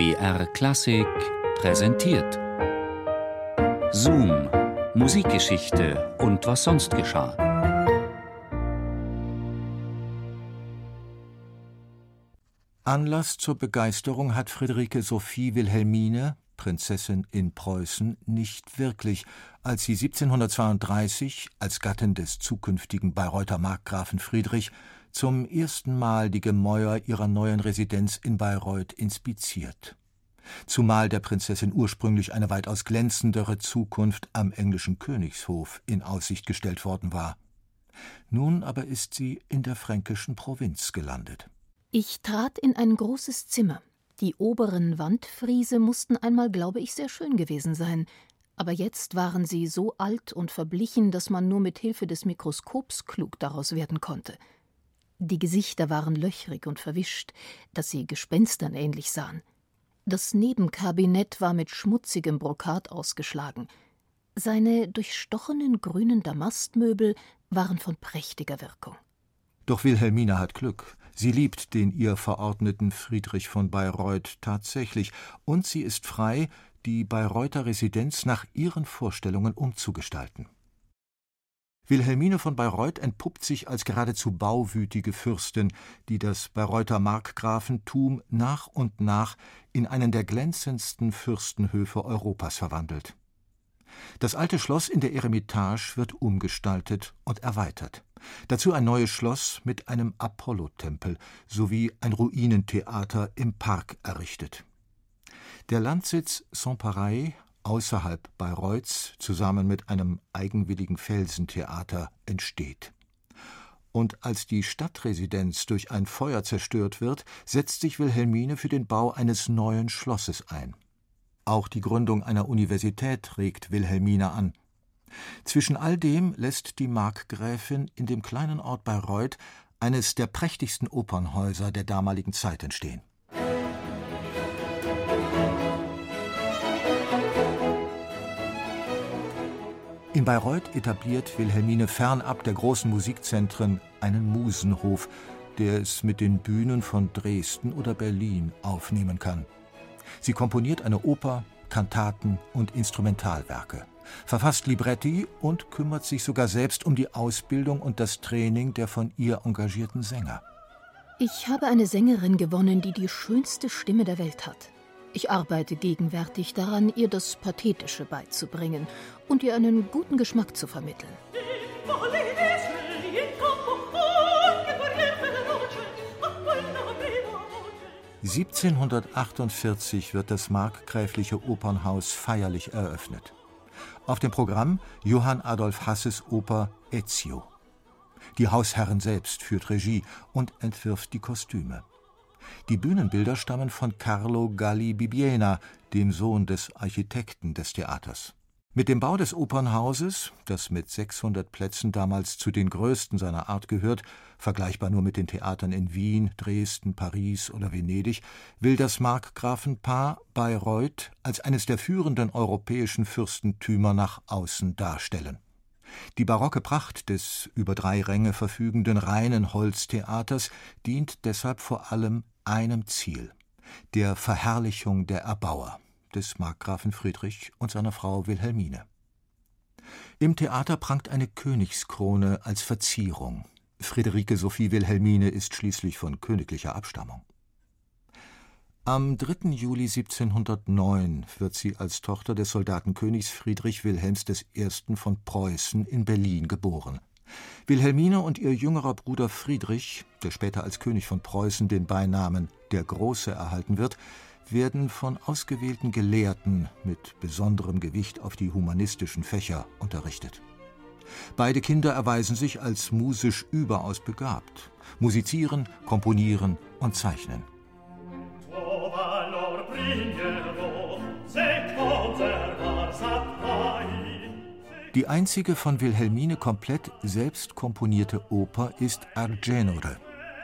BR Klassik präsentiert. Zoom, Musikgeschichte und was sonst geschah. Anlass zur Begeisterung hat Friederike Sophie Wilhelmine, Prinzessin in Preußen, nicht wirklich, als sie 1732 als Gattin des zukünftigen Bayreuther Markgrafen Friedrich zum ersten Mal die Gemäuer ihrer neuen Residenz in Bayreuth inspiziert. Zumal der Prinzessin ursprünglich eine weitaus glänzendere Zukunft am englischen Königshof in Aussicht gestellt worden war. Nun aber ist sie in der fränkischen Provinz gelandet. Ich trat in ein großes Zimmer. Die oberen Wandfriese mussten einmal, glaube ich, sehr schön gewesen sein, aber jetzt waren sie so alt und verblichen, dass man nur mit Hilfe des Mikroskops klug daraus werden konnte. Die Gesichter waren löchrig und verwischt, dass sie Gespenstern ähnlich sahen. Das Nebenkabinett war mit schmutzigem Brokat ausgeschlagen. Seine durchstochenen grünen Damastmöbel waren von prächtiger Wirkung. Doch Wilhelmina hat Glück. Sie liebt den ihr verordneten Friedrich von Bayreuth tatsächlich, und sie ist frei, die Bayreuther Residenz nach ihren Vorstellungen umzugestalten. Wilhelmine von Bayreuth entpuppt sich als geradezu bauwütige Fürstin, die das Bayreuther Markgrafentum nach und nach in einen der glänzendsten Fürstenhöfe Europas verwandelt. Das alte Schloss in der Eremitage wird umgestaltet und erweitert. Dazu ein neues Schloss mit einem Apollotempel sowie ein Ruinentheater im Park errichtet. Der Landsitz Saint-Pareil außerhalb Bayreuths zusammen mit einem eigenwilligen Felsentheater entsteht. Und als die Stadtresidenz durch ein Feuer zerstört wird, setzt sich Wilhelmine für den Bau eines neuen Schlosses ein. Auch die Gründung einer Universität regt Wilhelmine an. Zwischen all dem lässt die Markgräfin in dem kleinen Ort Bayreuth eines der prächtigsten Opernhäuser der damaligen Zeit entstehen. In Bayreuth etabliert Wilhelmine fernab der großen Musikzentren einen Musenhof, der es mit den Bühnen von Dresden oder Berlin aufnehmen kann. Sie komponiert eine Oper, Kantaten und Instrumentalwerke, verfasst Libretti und kümmert sich sogar selbst um die Ausbildung und das Training der von ihr engagierten Sänger. Ich habe eine Sängerin gewonnen, die die schönste Stimme der Welt hat. Ich arbeite gegenwärtig daran, ihr das Pathetische beizubringen und ihr einen guten Geschmack zu vermitteln. 1748 wird das markgräfliche Opernhaus feierlich eröffnet. Auf dem Programm Johann Adolf Hasses Oper Ezio. Die Hausherrin selbst führt Regie und entwirft die Kostüme. Die Bühnenbilder stammen von Carlo Galli Bibiena, dem Sohn des Architekten des Theaters. Mit dem Bau des Opernhauses, das mit 600 Plätzen damals zu den größten seiner Art gehört, vergleichbar nur mit den Theatern in Wien, Dresden, Paris oder Venedig, will das Markgrafenpaar Bayreuth als eines der führenden europäischen Fürstentümer nach außen darstellen. Die barocke Pracht des über drei Ränge verfügenden reinen Holztheaters dient deshalb vor allem einem Ziel der Verherrlichung der Erbauer, des Markgrafen Friedrich und seiner Frau Wilhelmine. Im Theater prangt eine Königskrone als Verzierung. Friederike Sophie Wilhelmine ist schließlich von königlicher Abstammung. Am 3. Juli 1709 wird sie als Tochter des Soldatenkönigs Friedrich Wilhelms I. von Preußen in Berlin geboren. Wilhelmine und ihr jüngerer Bruder Friedrich, der später als König von Preußen den Beinamen der Große erhalten wird, werden von ausgewählten Gelehrten mit besonderem Gewicht auf die humanistischen Fächer unterrichtet. Beide Kinder erweisen sich als musisch überaus begabt, musizieren, komponieren und zeichnen. Die einzige von Wilhelmine komplett selbst komponierte Oper ist Argenore,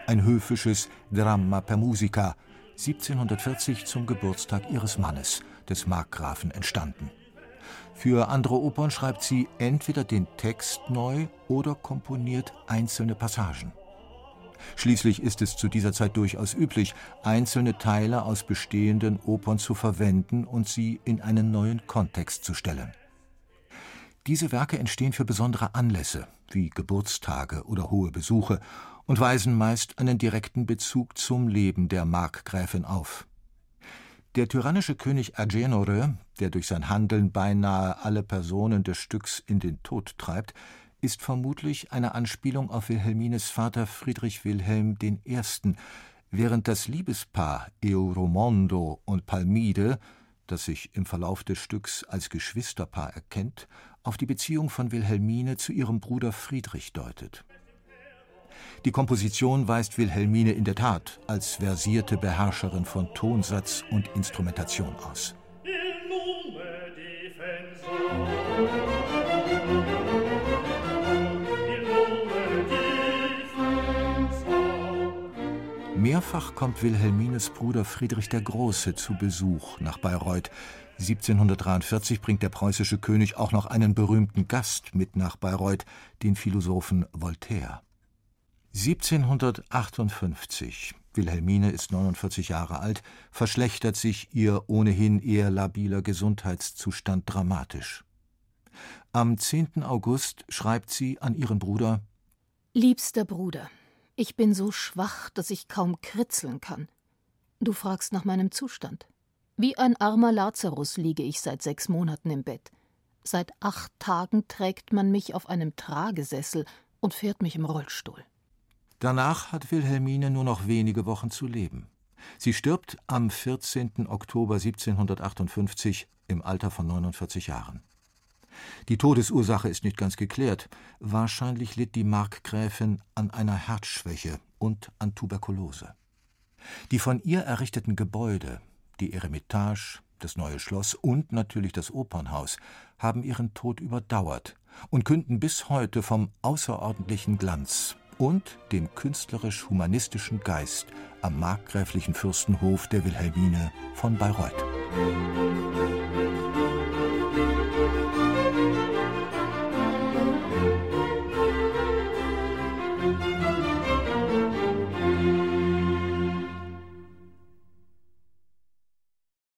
ein höfisches Dramma per Musica, 1740 zum Geburtstag ihres Mannes, des Markgrafen, entstanden. Für andere Opern schreibt sie entweder den Text neu oder komponiert einzelne Passagen. Schließlich ist es zu dieser Zeit durchaus üblich, einzelne Teile aus bestehenden Opern zu verwenden und sie in einen neuen Kontext zu stellen. Diese Werke entstehen für besondere Anlässe, wie Geburtstage oder hohe Besuche, und weisen meist einen direkten Bezug zum Leben der Markgräfin auf. Der tyrannische König Agenore, der durch sein Handeln beinahe alle Personen des Stücks in den Tod treibt, ist vermutlich eine Anspielung auf Wilhelmines Vater Friedrich Wilhelm I., während das Liebespaar Euromondo und Palmide, das sich im Verlauf des Stücks als Geschwisterpaar erkennt, auf die Beziehung von Wilhelmine zu ihrem Bruder Friedrich deutet. Die Komposition weist Wilhelmine in der Tat als versierte Beherrscherin von Tonsatz und Instrumentation aus. Mehrfach kommt Wilhelmines Bruder Friedrich der Große zu Besuch nach Bayreuth. 1743 bringt der preußische König auch noch einen berühmten Gast mit nach Bayreuth, den Philosophen Voltaire. 1758 Wilhelmine ist 49 Jahre alt, verschlechtert sich ihr ohnehin eher labiler Gesundheitszustand dramatisch. Am 10. August schreibt sie an ihren Bruder Liebster Bruder, ich bin so schwach, dass ich kaum kritzeln kann. Du fragst nach meinem Zustand. Wie ein armer Lazarus liege ich seit sechs Monaten im Bett. Seit acht Tagen trägt man mich auf einem Tragesessel und fährt mich im Rollstuhl. Danach hat Wilhelmine nur noch wenige Wochen zu leben. Sie stirbt am 14. Oktober 1758 im Alter von 49 Jahren. Die Todesursache ist nicht ganz geklärt. Wahrscheinlich litt die Markgräfin an einer Herzschwäche und an Tuberkulose. Die von ihr errichteten Gebäude, die Eremitage, das neue Schloss und natürlich das Opernhaus, haben ihren Tod überdauert und künden bis heute vom außerordentlichen Glanz und dem künstlerisch-humanistischen Geist am markgräflichen Fürstenhof der Wilhelmine von Bayreuth.